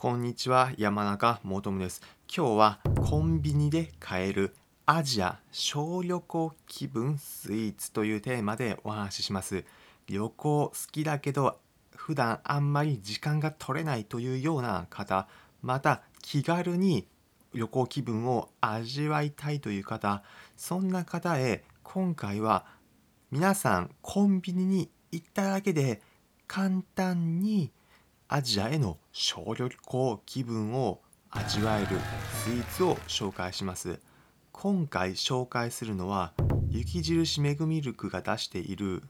こんにちは、山中もとです。今日はコンビニで買えるアジア小旅行気分スイーツというテーマでお話しします。旅行好きだけど普段あんまり時間が取れないというような方、また気軽に旅行気分を味わいたいという方、そんな方へ今回は皆さんコンビニに行っただけで簡単にアジアへの小旅行気分を味わえるスイーツを紹介します。今回紹介するのは雪印メグミルクが出している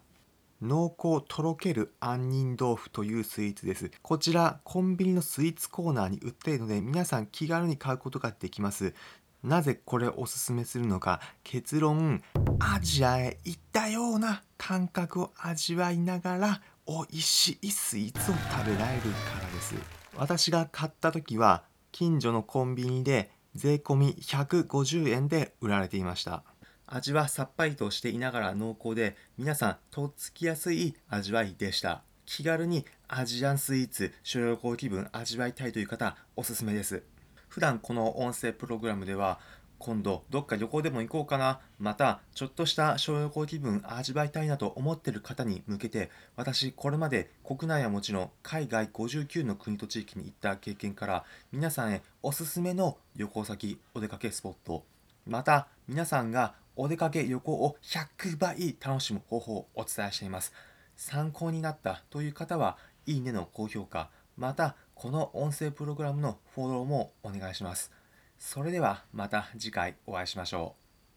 濃厚とろける杏仁豆腐というスイーツです。こちらコンビニのスイーツコーナーに売っているので皆さん気軽に買うことができます。なぜこれをおすすめするのか結論アジアへ行ったような感覚を味わいながら美味しいスイーツを食べられるからです。私が買った時は近所のコンビニで税込み150円で売られていました。味はさっぱりとしていながら濃厚で皆さんとっつきやすい味わいでした。気軽にアジアンスイーツ小旅行気分味わいたいという方おすすめです。普段この音声プログラムでは今度どっか旅行でも行こうかな。またちょっとした小旅行気分味わいたいなと思ってる方に向けて私これまで国内はもちろん海外59の国と地域に行った経験から皆さんへおすすめの旅行先お出かけスポット。また皆さんがお出かけ旅行を100倍楽しむ方法をお伝えしています。参考になったという方はいいねの高評価。またこの音声プログラムのフォローもお願いします。それではまた次回お会いしましょう。